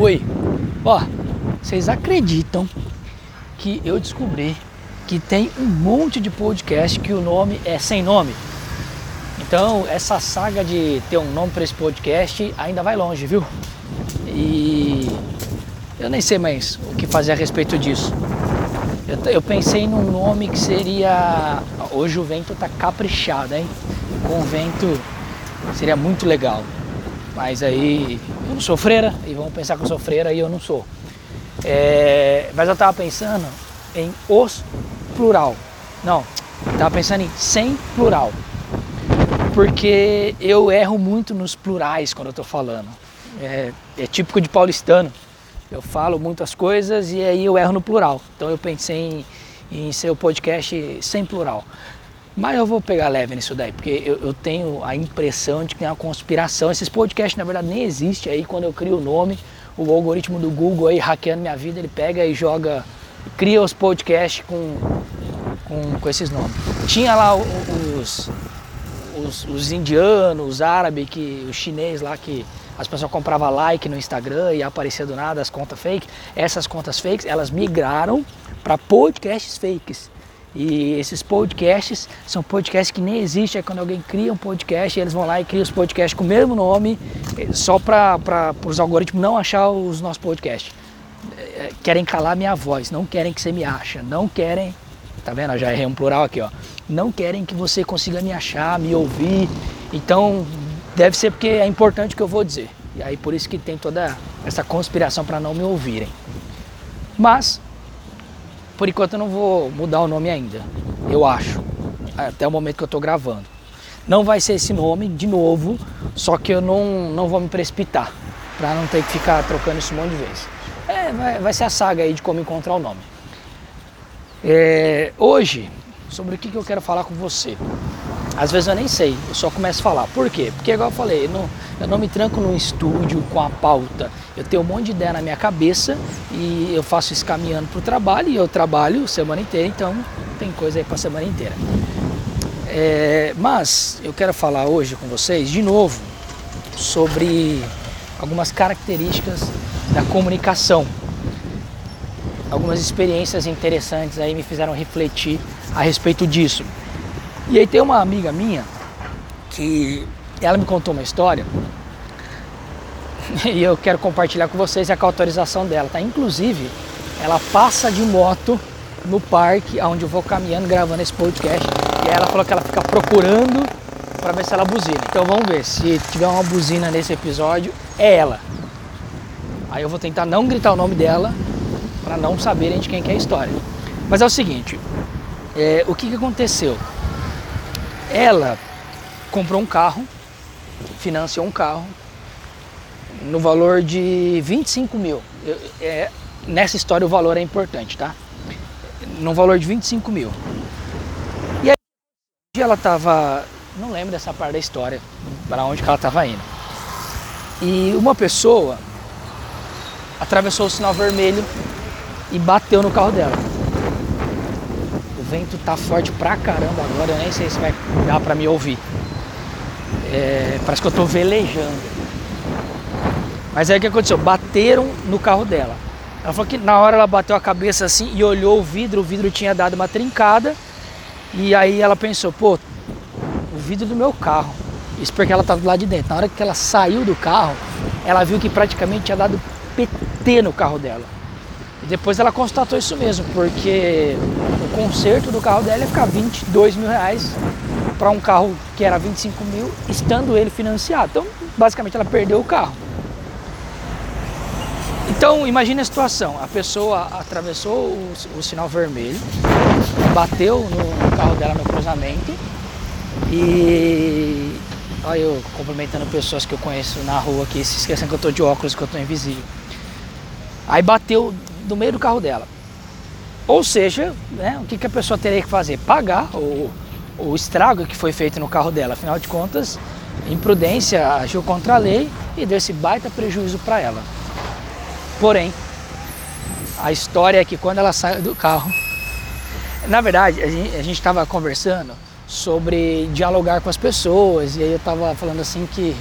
Oi, ó, vocês acreditam que eu descobri que tem um monte de podcast que o nome é sem nome? Então, essa saga de ter um nome para esse podcast ainda vai longe, viu? E eu nem sei mais o que fazer a respeito disso. Eu, eu pensei num nome que seria. Hoje o vento tá caprichado, hein? Com o vento seria muito legal. Mas aí eu não sou freira, e vamos pensar que eu sou freira e eu não sou. É, mas eu tava pensando em os plural. Não, eu tava pensando em sem plural. Porque eu erro muito nos plurais quando eu tô falando. É, é típico de paulistano. Eu falo muitas coisas e aí eu erro no plural. Então eu pensei em, em ser o podcast sem plural. Mas eu vou pegar leve nisso daí, porque eu, eu, tenho a impressão de que tem uma conspiração. Esses podcasts, na verdade, nem existem. Aí, quando eu crio o nome, o algoritmo do Google aí hackeando minha vida, ele pega e joga, cria os podcasts com, com, com esses nomes. Tinha lá os, os, os indianos, os árabes, que, os chineses lá que as pessoas compravam like no Instagram e aparecia do nada as contas fake. Essas contas fakes, elas migraram para podcasts fakes. E esses podcasts são podcasts que nem existem. É quando alguém cria um podcast, eles vão lá e criam os podcasts com o mesmo nome, eh, só para os algoritmos não achar os nossos podcasts. Eh, querem calar minha voz, não querem que você me ache, não querem. Tá vendo? Eu já errei um plural aqui, ó. Não querem que você consiga me achar, me ouvir. Então, deve ser porque é importante o que eu vou dizer. E aí por isso que tem toda essa conspiração para não me ouvirem. Mas por enquanto eu não vou mudar o nome ainda, eu acho, até o momento que eu estou gravando. Não vai ser esse nome de novo, só que eu não, não vou me precipitar, para não ter que ficar trocando isso um monte de vezes. É, vai, vai ser a saga aí de como encontrar o nome. É, hoje, sobre o que, que eu quero falar com você. Às vezes eu nem sei, eu só começo a falar. Por quê? Porque, igual eu falei, eu não, eu não me tranco num estúdio com a pauta. Eu tenho um monte de ideia na minha cabeça e eu faço isso caminhando para o trabalho e eu trabalho semana inteira, então tem coisa aí para semana inteira. É, mas eu quero falar hoje com vocês, de novo, sobre algumas características da comunicação. Algumas experiências interessantes aí me fizeram refletir a respeito disso. E aí tem uma amiga minha que ela me contou uma história e eu quero compartilhar com vocês é com a autorização dela, tá? Inclusive, ela passa de moto no parque onde eu vou caminhando gravando esse podcast e ela falou que ela fica procurando para ver se ela buzina. Então vamos ver se tiver uma buzina nesse episódio é ela. Aí eu vou tentar não gritar o nome dela para não saberem de quem que é a história. Mas é o seguinte, é, o que, que aconteceu? Ela comprou um carro, financiou um carro no valor de 25 mil. É, nessa história o valor é importante, tá? No valor de 25 mil. E aí ela tava, não lembro dessa parte da história, para onde que ela tava indo. E uma pessoa atravessou o sinal vermelho e bateu no carro dela vento tá forte pra caramba agora, eu nem sei se vai dar pra me ouvir. É, parece que eu tô velejando. Mas aí o que aconteceu? Bateram no carro dela. Ela falou que na hora ela bateu a cabeça assim e olhou o vidro, o vidro tinha dado uma trincada. E aí ela pensou, pô, o vidro do meu carro. Isso porque ela estava do lado de dentro. Na hora que ela saiu do carro, ela viu que praticamente tinha dado PT no carro dela. E depois ela constatou isso mesmo, porque conserto do carro dela ia ficar 22 mil reais para um carro que era 25 mil, estando ele financiado. Então, basicamente, ela perdeu o carro. Então, imagine a situação: a pessoa atravessou o, o sinal vermelho, bateu no carro dela no cruzamento e. Olha eu cumprimentando pessoas que eu conheço na rua aqui, se esquecendo que eu estou de óculos, que eu estou invisível. Aí bateu do meio do carro dela. Ou seja, né, o que, que a pessoa teria que fazer? Pagar o, o estrago que foi feito no carro dela. Afinal de contas, imprudência agiu contra a lei e deu esse baita prejuízo para ela. Porém, a história é que quando ela saiu do carro, na verdade, a gente estava conversando sobre dialogar com as pessoas e aí eu estava falando assim que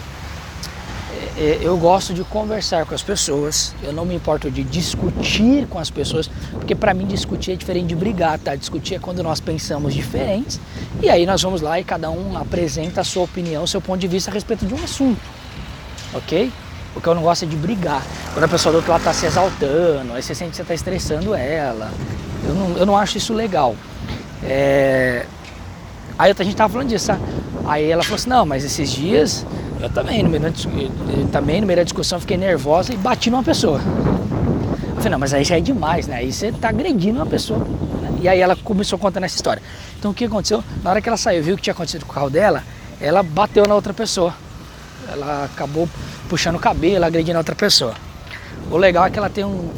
eu gosto de conversar com as pessoas, eu não me importo de discutir com as pessoas, porque para mim discutir é diferente de brigar, tá? Discutir é quando nós pensamos diferentes e aí nós vamos lá e cada um apresenta a sua opinião, seu ponto de vista a respeito de um assunto, ok? O que eu não gosto é de brigar. Quando a pessoa do outro lado está se exaltando, aí você sente que você está estressando ela. Eu não, eu não acho isso legal. É... Aí a gente tava falando disso, sabe? Aí ela falou assim, não, mas esses dias eu também, no meio da, também no meio da discussão fiquei nervosa e bati numa pessoa. Eu falei, não, mas aí já é demais, né? Aí você tá agredindo uma pessoa. E aí ela começou contando essa história. Então o que aconteceu? Na hora que ela saiu, viu o que tinha acontecido com o carro dela, ela bateu na outra pessoa. Ela acabou puxando o cabelo, agredindo a outra pessoa. O legal é que ela tem um,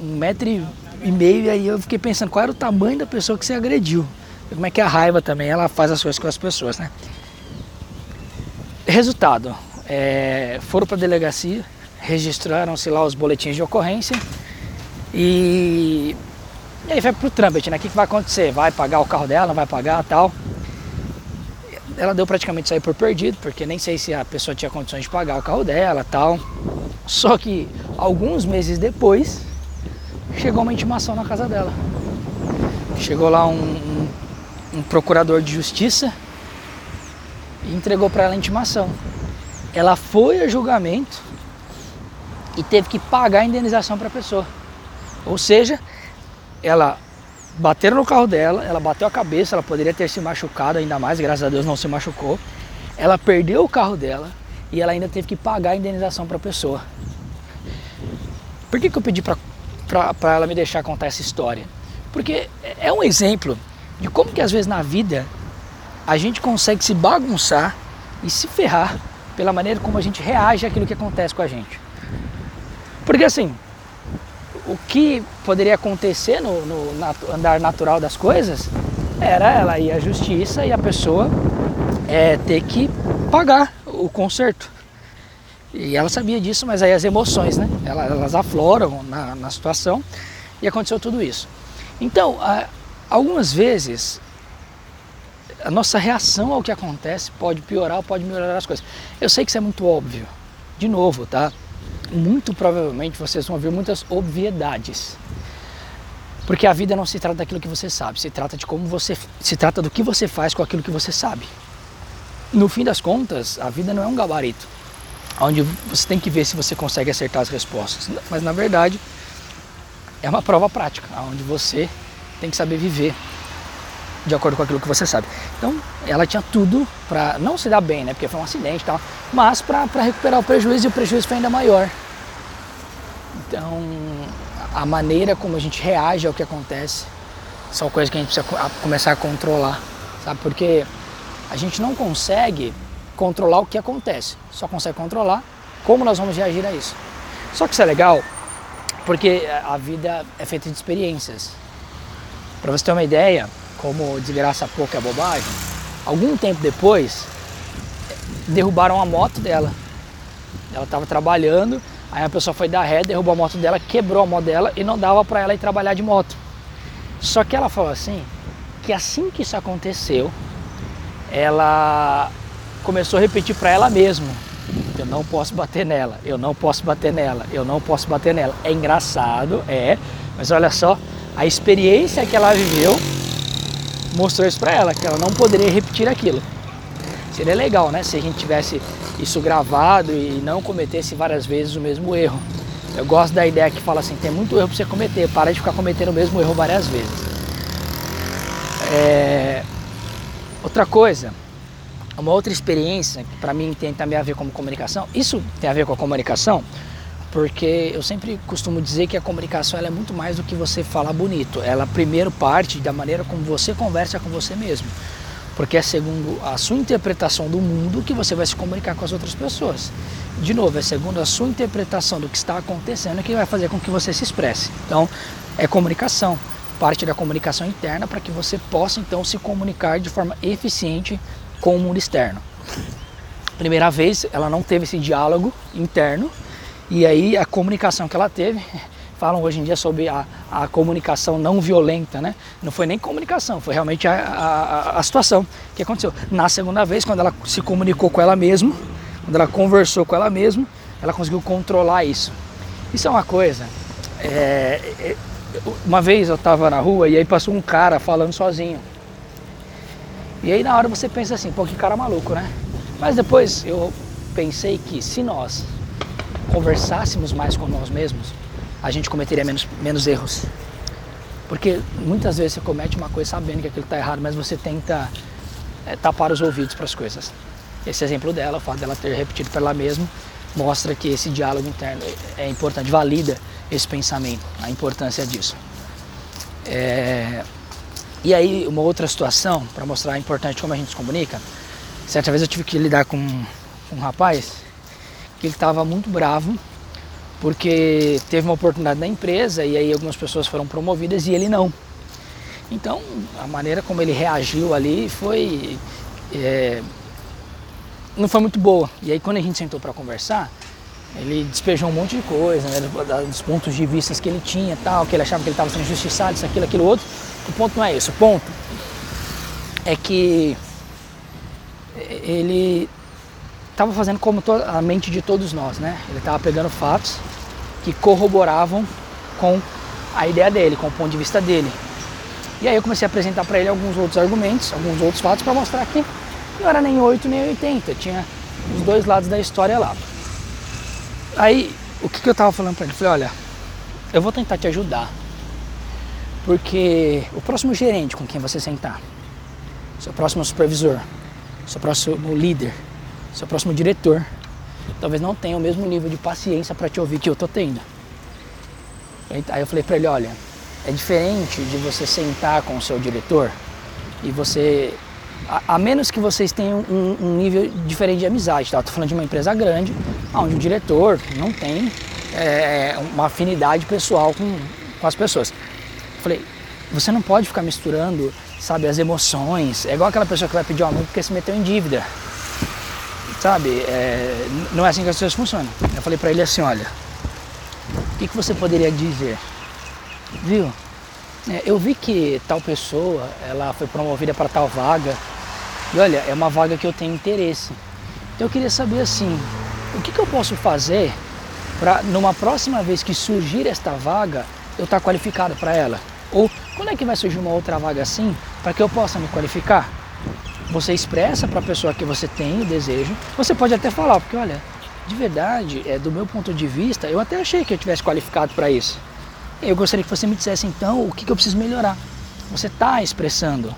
um, metro e meio, e aí eu fiquei pensando qual era o tamanho da pessoa que você agrediu. Como é que a raiva também ela faz as coisas com as pessoas, né? Resultado, é, foram para a delegacia, registraram-se lá os boletins de ocorrência e, e aí vai para o trâmite, né? O que, que vai acontecer? Vai pagar o carro dela, não vai pagar tal? Ela deu praticamente sair por perdido, porque nem sei se a pessoa tinha condições de pagar o carro dela tal. Só que alguns meses depois chegou uma intimação na casa dela. Chegou lá um, um, um procurador de justiça entregou para ela a intimação. Ela foi a julgamento e teve que pagar a indenização para a pessoa. Ou seja, ela bateram no carro dela, ela bateu a cabeça, ela poderia ter se machucado ainda mais, graças a Deus não se machucou. Ela perdeu o carro dela e ela ainda teve que pagar a indenização para a pessoa. Por que, que eu pedi para ela me deixar contar essa história? Porque é um exemplo de como que às vezes na vida a gente consegue se bagunçar e se ferrar pela maneira como a gente reage àquilo que acontece com a gente. Porque assim, o que poderia acontecer no, no andar natural das coisas era ela ir à justiça e a pessoa é, ter que pagar o conserto. E ela sabia disso, mas aí as emoções, né? Elas, elas afloram na, na situação e aconteceu tudo isso. Então, algumas vezes a nossa reação ao que acontece pode piorar ou pode melhorar as coisas. Eu sei que isso é muito óbvio. De novo, tá? Muito provavelmente vocês vão ver muitas obviedades. Porque a vida não se trata daquilo que você sabe, se trata de como você se trata do que você faz com aquilo que você sabe. No fim das contas, a vida não é um gabarito onde você tem que ver se você consegue acertar as respostas, mas na verdade é uma prova prática, onde você tem que saber viver de acordo com aquilo que você sabe. Então, ela tinha tudo para não se dar bem, né? Porque foi um acidente e tal, mas para recuperar o prejuízo e o prejuízo foi ainda maior. Então, a maneira como a gente reage ao que acontece são coisas que a gente precisa começar a controlar, sabe? Porque a gente não consegue controlar o que acontece, só consegue controlar como nós vamos reagir a isso. Só que isso é legal porque a vida é feita de experiências. Para você ter uma ideia, como desgraça pouco é bobagem, algum tempo depois derrubaram a moto dela. Ela estava trabalhando, aí a pessoa foi dar ré, derrubou a moto dela, quebrou a moto dela e não dava para ela ir trabalhar de moto. Só que ela falou assim, que assim que isso aconteceu, ela começou a repetir para ela mesma: eu não posso bater nela, eu não posso bater nela, eu não posso bater nela. É engraçado, é, mas olha só a experiência que ela viveu mostrou isso para ela, que ela não poderia repetir aquilo. Seria legal, né, se a gente tivesse isso gravado e não cometesse várias vezes o mesmo erro. Eu gosto da ideia que fala assim, tem muito erro para você cometer, para de ficar cometendo o mesmo erro várias vezes. É... Outra coisa, uma outra experiência que para mim tem também a ver com comunicação, isso tem a ver com a comunicação, porque eu sempre costumo dizer que a comunicação é muito mais do que você falar bonito. Ela primeiro parte da maneira como você conversa com você mesmo. Porque é segundo a sua interpretação do mundo que você vai se comunicar com as outras pessoas. De novo, é segundo a sua interpretação do que está acontecendo que vai fazer com que você se expresse. Então, é comunicação, parte da comunicação interna para que você possa então se comunicar de forma eficiente com o mundo externo. Primeira vez, ela não teve esse diálogo interno, e aí a comunicação que ela teve, falam hoje em dia sobre a, a comunicação não violenta, né? Não foi nem comunicação, foi realmente a, a, a situação que aconteceu. Na segunda vez, quando ela se comunicou com ela mesma, quando ela conversou com ela mesma, ela conseguiu controlar isso. Isso é uma coisa. É, é, uma vez eu estava na rua e aí passou um cara falando sozinho. E aí na hora você pensa assim, pô, que cara maluco, né? Mas depois eu pensei que se nós conversássemos mais com nós mesmos, a gente cometeria menos, menos erros. Porque muitas vezes você comete uma coisa sabendo que aquilo está errado, mas você tenta é, tapar os ouvidos para as coisas. Esse exemplo dela, o fato dela ter repetido para ela mesma, mostra que esse diálogo interno é importante, valida esse pensamento, a importância disso. É... E aí, uma outra situação, para mostrar a importância de como a gente se comunica, certa vez eu tive que lidar com um rapaz que ele estava muito bravo porque teve uma oportunidade na empresa e aí algumas pessoas foram promovidas e ele não. Então, a maneira como ele reagiu ali foi é, não foi muito boa. E aí quando a gente sentou para conversar, ele despejou um monte de coisa, né, dos pontos de vista que ele tinha, tal, que ele achava que ele estava sendo injustiçado, isso, aquilo, aquilo outro. O ponto não é esse. O ponto é que ele estava fazendo como a mente de todos nós, né? Ele estava pegando fatos que corroboravam com a ideia dele, com o ponto de vista dele. E aí eu comecei a apresentar para ele alguns outros argumentos, alguns outros fatos para mostrar que não era nem 8 nem 80, tinha os dois lados da história lá. Aí, o que, que eu estava falando para ele? Eu falei, olha, eu vou tentar te ajudar, porque o próximo gerente com quem você sentar, seu próximo supervisor, seu próximo líder, seu próximo diretor, talvez não tenha o mesmo nível de paciência para te ouvir que eu tô tendo. Aí eu falei para ele, olha, é diferente de você sentar com o seu diretor e você a, a, menos que vocês tenham um, um, nível diferente de amizade, tá? Estou falando de uma empresa grande, onde o diretor não tem é, uma afinidade pessoal com, com as pessoas. Falei, você não pode ficar misturando, sabe, as emoções. É igual aquela pessoa que vai pedir um aumento porque se meteu em dívida. Sabe, é, não é assim que as coisas funcionam. Eu falei para ele assim, olha, o que, que você poderia dizer? Viu? É, eu vi que tal pessoa, ela foi promovida para tal vaga, e olha, é uma vaga que eu tenho interesse. Então eu queria saber assim, o que, que eu posso fazer para numa próxima vez que surgir esta vaga, eu estar tá qualificado para ela? Ou quando é que vai surgir uma outra vaga assim para que eu possa me qualificar? Você expressa para a pessoa que você tem o desejo. Você pode até falar, porque olha, de verdade, é do meu ponto de vista, eu até achei que eu tivesse qualificado para isso. Eu gostaria que você me dissesse então o que, que eu preciso melhorar. Você está expressando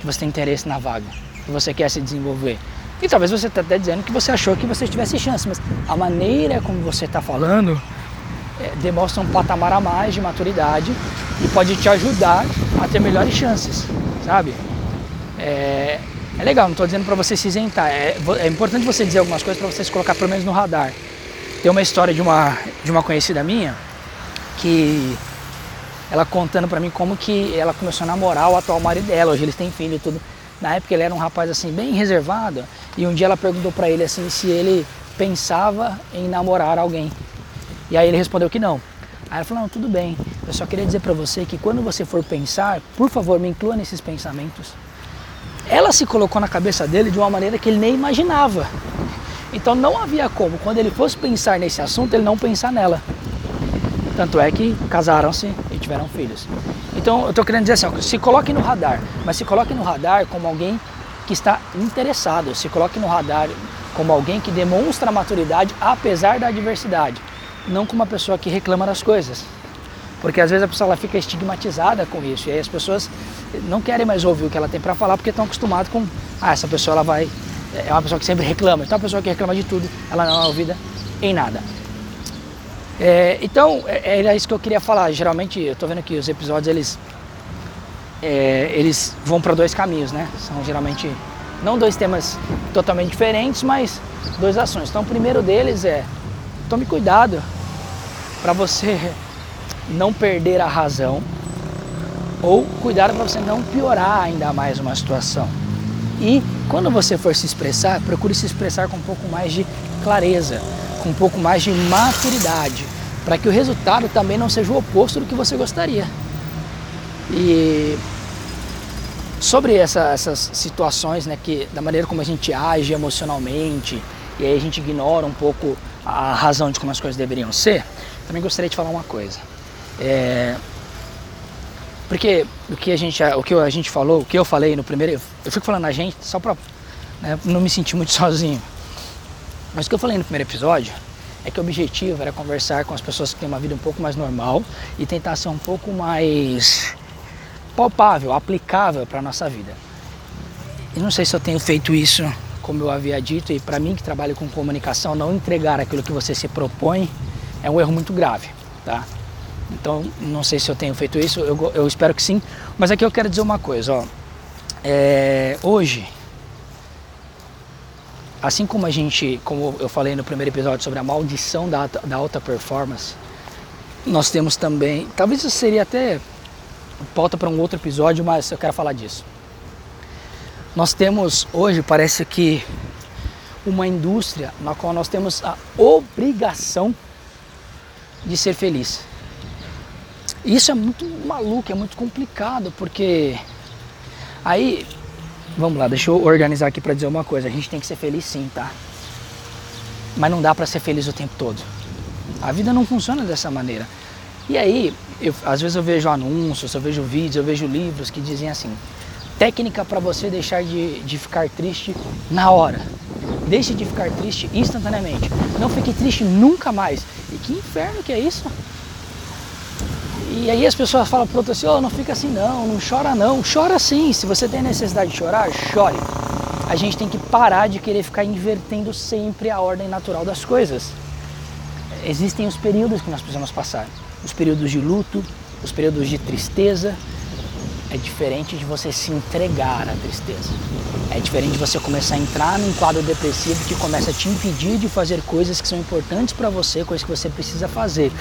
que você tem interesse na vaga que você quer se desenvolver. E talvez você esteja até dizendo que você achou que você tivesse chance, mas a maneira como você está falando é, demonstra um patamar a mais de maturidade e pode te ajudar a ter melhores chances, sabe? É, é legal, não estou dizendo para você se isentar, é, é, importante você dizer algumas coisas para você se colocar pelo menos no radar. Tem uma história de uma, de uma conhecida minha que ela contando para mim como que ela começou a namorar o atual marido dela, hoje eles têm filho e tudo. Na época ele era um rapaz assim bem reservado e um dia ela perguntou para ele assim se ele pensava em namorar alguém. E aí ele respondeu que não. Aí ela falou: "Não, tudo bem. Eu só queria dizer para você que quando você for pensar, por favor, me inclua nesses pensamentos." Ela se colocou na cabeça dele de uma maneira que ele nem imaginava. Então não havia como, quando ele fosse pensar nesse assunto, ele não pensar nela. Tanto é que casaram-se e tiveram filhos. Então eu estou querendo dizer assim, se coloque no radar, mas se coloque no radar como alguém que está interessado, se coloque no radar como alguém que demonstra maturidade apesar da adversidade, não como uma pessoa que reclama das coisas. Porque às vezes a pessoa ela fica estigmatizada com isso e aí as pessoas não querem mais ouvir o que ela tem para falar porque estão acostumadas com, ah, essa pessoa ela vai é uma pessoa que sempre reclama. Então a pessoa que reclama de tudo, ela não é ouvida em nada. É, então, é, era isso que eu queria falar. Geralmente, eu estou vendo que os episódios eles, é, eles vão para dois caminhos, né? São geralmente não dois temas totalmente diferentes, mas dois ações. Então, o primeiro deles é tome cuidado para você não perder a razão ou cuidado para você não piorar ainda mais uma situação. E quando você for se expressar, procure se expressar com um pouco mais de clareza, com um pouco mais de maturidade, para que o resultado também não seja o oposto do que você gostaria. E sobre essa, essas situações, né, que da maneira como a gente age emocionalmente, e aí a gente ignora um pouco a razão de como as coisas deveriam ser, também gostaria de falar uma coisa. É, porque o que a gente, o que a gente falou, o que eu falei no primeiro, eu fico falando a gente só para né, não me sentir muito sozinho. Mas o que eu falei no primeiro episódio é que o objetivo era conversar com as pessoas que têm uma vida um pouco mais normal e tentar ser um pouco mais palpável, aplicável para nossa vida. E não sei se eu tenho feito isso como eu havia dito, e para mim que trabalho com comunicação, não entregar aquilo que você se propõe é um erro muito grave, tá? Então, não sei se eu tenho feito isso, eu, eu espero que sim. Mas aqui eu quero dizer uma coisa, ó. É, hoje, assim como a gente, como eu falei no primeiro episódio sobre a maldição da, da alta performance, nós temos também, talvez isso seria até pauta para um outro episódio, mas eu quero falar disso. Nós temos hoje, parece que, uma indústria na qual nós temos a obrigação de ser feliz. Isso é muito maluco, é muito complicado, porque aí, vamos lá, deixa eu organizar aqui para dizer uma coisa. A gente tem que ser feliz sim, tá? Mas não dá para ser feliz o tempo todo. A vida não funciona dessa maneira. E aí, eu, às vezes eu vejo anúncios, eu vejo vídeos, eu vejo livros que dizem assim: técnica para você deixar de, de ficar triste na hora. Deixe de ficar triste instantaneamente. Não fique triste nunca mais. E que inferno que é isso? E aí as pessoas falam para outro assim, oh, não fica assim não, não chora não. Chora sim, se você tem necessidade de chorar, chore. A gente tem que parar de querer ficar invertendo sempre a ordem natural das coisas. Existem os períodos que nós precisamos passar. Os períodos de luto, os períodos de tristeza, é diferente de você se entregar à tristeza. É diferente de você começar a entrar num quadro depressivo que começa a te impedir de fazer coisas que são importantes para você, coisas que você precisa fazer.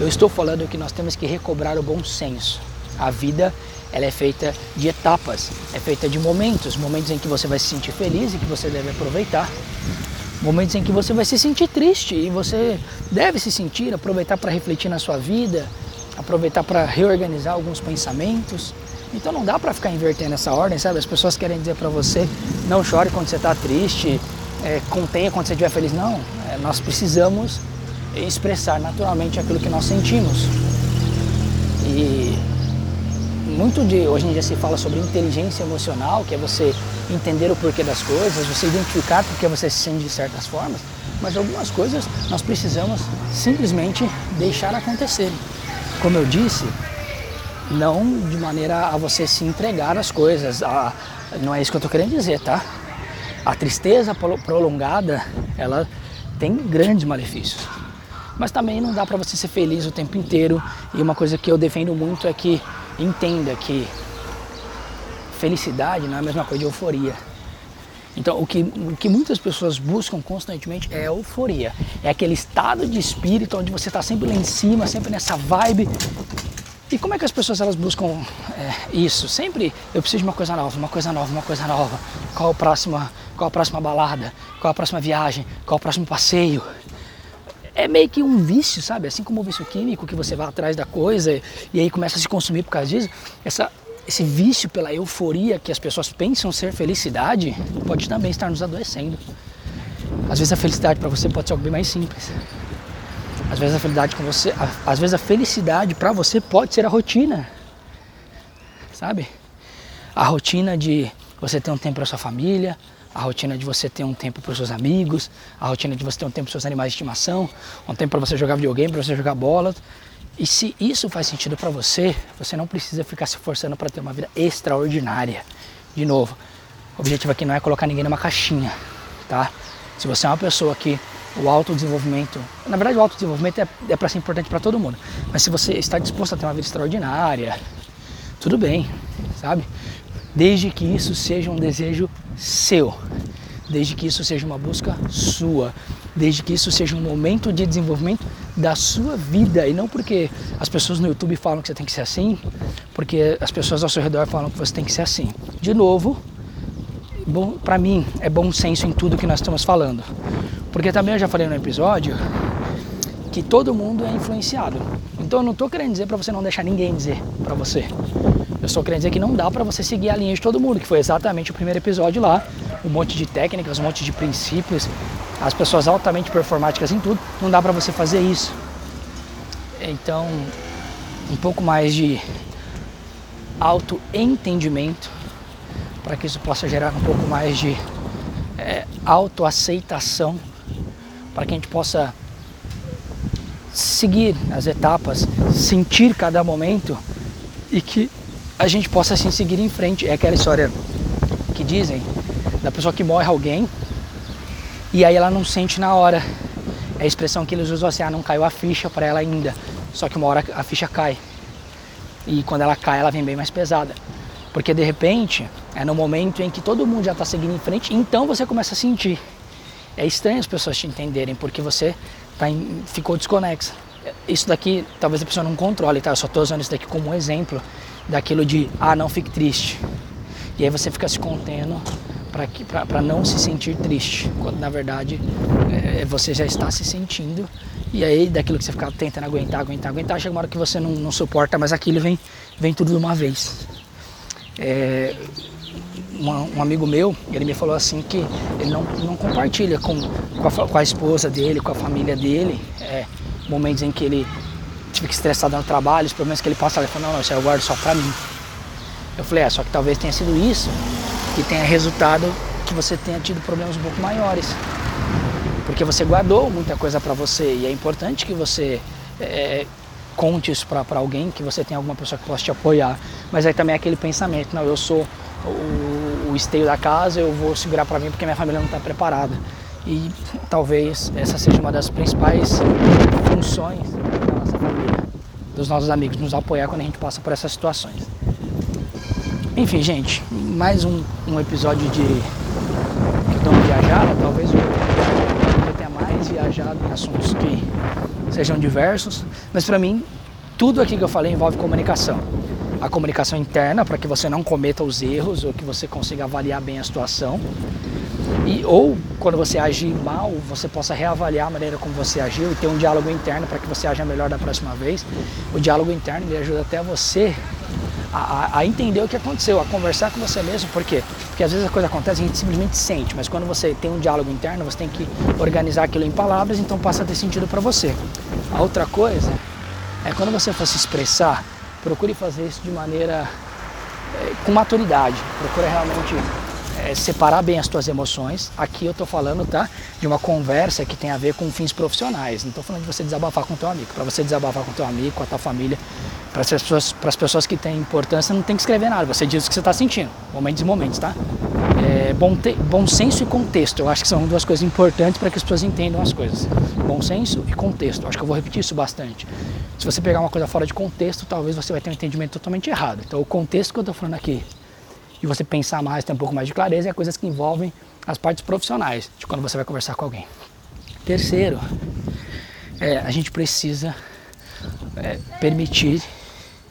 Eu estou falando que nós temos que recobrar o bom senso. A vida ela é feita de etapas, é feita de momentos, momentos em que você vai se sentir feliz e que você deve aproveitar, momentos em que você vai se sentir triste e você deve se sentir, aproveitar para refletir na sua vida, aproveitar para reorganizar alguns pensamentos. Então não dá para ficar invertendo essa ordem, sabe? As pessoas querem dizer para você, não chore quando você está triste, é, contenha quando você estiver feliz. Não, é, nós precisamos expressar naturalmente aquilo que nós sentimos. E muito de hoje em dia se fala sobre inteligência emocional, que é você entender o porquê das coisas, você identificar porque você se sente de certas formas, mas algumas coisas nós precisamos simplesmente deixar acontecer. Como eu disse, não de maneira a você se entregar às coisas. A, não é isso que eu estou querendo dizer, tá? A tristeza prolongada, ela tem grandes malefícios. Mas também não dá para você ser feliz o tempo inteiro. E uma coisa que eu defendo muito é que entenda que felicidade não é a mesma coisa de euforia. Então, o que, o que muitas pessoas buscam constantemente é euforia. É aquele estado de espírito onde você está sempre lá em cima, sempre nessa vibe e como é que as pessoas elas buscam é, isso? Sempre eu preciso de uma coisa nova, uma coisa nova, uma coisa nova. Qual a próxima, qual a próxima balada? Qual a próxima viagem? Qual o próximo passeio? É meio que um vício, sabe? Assim como o vício químico que você vai atrás da coisa e aí começa a se consumir por causa disso. Essa, esse vício pela euforia que as pessoas pensam ser felicidade pode também estar nos adoecendo. Às vezes a felicidade para você pode ser algo bem mais simples. Às vezes a felicidade com você, às vezes a felicidade para você pode ser a rotina. Sabe? A rotina de você ter um tempo para sua família, a rotina de você ter um tempo para seus amigos, a rotina de você ter um tempo para seus animais de estimação, um tempo para você jogar videogame, para você jogar bola. E se isso faz sentido para você, você não precisa ficar se forçando para ter uma vida extraordinária. De novo, o objetivo aqui não é colocar ninguém numa caixinha, tá? Se você é uma pessoa que o autodesenvolvimento. Na verdade, o autodesenvolvimento é, é para ser importante para todo mundo. Mas se você está disposto a ter uma vida extraordinária, tudo bem, sabe? Desde que isso seja um desejo seu, desde que isso seja uma busca sua, desde que isso seja um momento de desenvolvimento da sua vida e não porque as pessoas no YouTube falam que você tem que ser assim, porque as pessoas ao seu redor falam que você tem que ser assim. De novo, para mim é bom senso em tudo que nós estamos falando. Porque também eu já falei no episódio que todo mundo é influenciado. Então eu não estou querendo dizer para você não deixar ninguém dizer para você. Eu estou querendo dizer que não dá para você seguir a linha de todo mundo, que foi exatamente o primeiro episódio lá. Um monte de técnicas, um monte de princípios as pessoas altamente performáticas em tudo, não dá para você fazer isso. Então, um pouco mais de autoentendimento para que isso possa gerar um pouco mais de é, autoaceitação, para que a gente possa seguir as etapas, sentir cada momento e que a gente possa assim seguir em frente. É aquela história que dizem da pessoa que morre alguém e aí ela não sente na hora. É a expressão que eles usam assim, ah, não caiu a ficha para ela ainda. Só que uma hora a ficha cai. E quando ela cai, ela vem bem mais pesada. Porque de repente, é no momento em que todo mundo já está seguindo em frente, então você começa a sentir. É estranho as pessoas te entenderem, porque você tá em, ficou desconexa. Isso daqui, talvez a pessoa não controle, tá? Eu só estou usando isso daqui como um exemplo daquilo de, ah, não fique triste. E aí você fica se contendo para não se sentir triste, quando na verdade é, você já está se sentindo. E aí, daquilo que você fica tentando aguentar, aguentar, aguentar, chega uma hora que você não, não suporta, mas aquilo vem, vem tudo de uma vez. É, um, um, amigo meu, ele me falou assim que ele não, não compartilha com, com a, com, a, esposa dele, com a família dele, é, momentos em que ele fica estressado no trabalho, os problemas que ele passa, ele falou, não, não, isso eu guardo só pra mim. Eu falei, é, só que talvez tenha sido isso que tenha resultado que você tenha tido problemas um pouco maiores. Porque você guardou muita coisa para você e é importante que você é, conte isso para alguém, que você tenha alguma pessoa que possa te apoiar. Mas aí também é aquele pensamento, não, eu sou o, o esteio da casa, eu vou segurar para mim porque minha família não está preparada. E talvez essa seja uma das principais funções da nossa família, dos nossos amigos, nos apoiar quando a gente passa por essas situações. Enfim, gente, mais um, um episódio de que eu viajada, talvez eu, eu tenha mais viajado em assuntos que sejam diversos, mas para mim tudo aqui que eu falei envolve comunicação. A comunicação interna para que você não cometa os erros ou que você consiga avaliar bem a situação. E, ou quando você agir mal, você possa reavaliar a maneira como você agiu e ter um diálogo interno para que você haja melhor da próxima vez. O diálogo interno ele ajuda até você a, a, entender o que aconteceu, a conversar com você mesmo, por quê? Porque às vezes a coisa acontece e a gente simplesmente sente, mas quando você tem um diálogo interno, você tem que organizar aquilo em palavras, então passa a ter sentido para você. A outra coisa é quando você for se expressar, procure fazer isso de maneira é, com maturidade, procure realmente é, separar bem as tuas emoções. Aqui eu estou falando, tá, de uma conversa que tem a ver com fins profissionais. Não estou falando de você desabafar com teu amigo. Para você desabafar com teu amigo, com a tua família, para as pessoas, para as pessoas que têm importância, não tem que escrever nada. Você diz o que você está sentindo, momentos e momentos, tá? É, bom, te, bom senso e contexto. Eu acho que são duas coisas importantes para que as pessoas entendam as coisas. Bom senso e contexto. Eu acho que eu vou repetir isso bastante. Se você pegar uma coisa fora de contexto, talvez você vai ter um entendimento totalmente errado. Então, o contexto que eu estou falando aqui e você pensar mais, ter um pouco mais de clareza, é coisas que envolvem as partes profissionais de quando você vai conversar com alguém. Terceiro, é, a gente precisa é, permitir,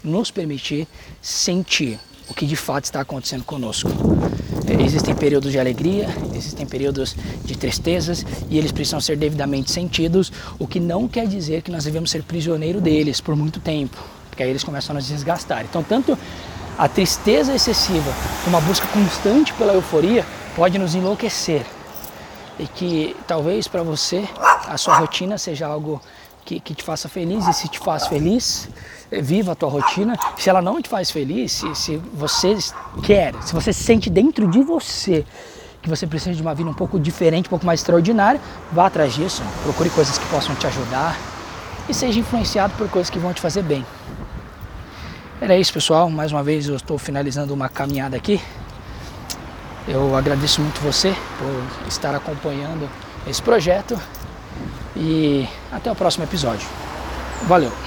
nos permitir sentir o que de fato está acontecendo conosco. É, existem períodos de alegria, existem períodos de tristezas e eles precisam ser devidamente sentidos, o que não quer dizer que nós devemos ser prisioneiro deles por muito tempo, porque aí eles começam a nos desgastar. Então, tanto a tristeza excessiva, uma busca constante pela euforia, pode nos enlouquecer. E que talvez para você a sua rotina seja algo que, que, te faça feliz, e se te faz feliz, eh, viva a tua rotina. Se ela não te faz feliz, se, se você quer, se você sente dentro de você que você precisa de uma vida um pouco diferente, um pouco mais extraordinária, vá atrás disso, procure coisas que possam te ajudar e seja influenciado por coisas que vão te fazer bem. Era isso, pessoal. Mais uma vez eu estou finalizando uma caminhada aqui. Eu agradeço muito você por estar acompanhando esse projeto e até o próximo episódio. Valeu!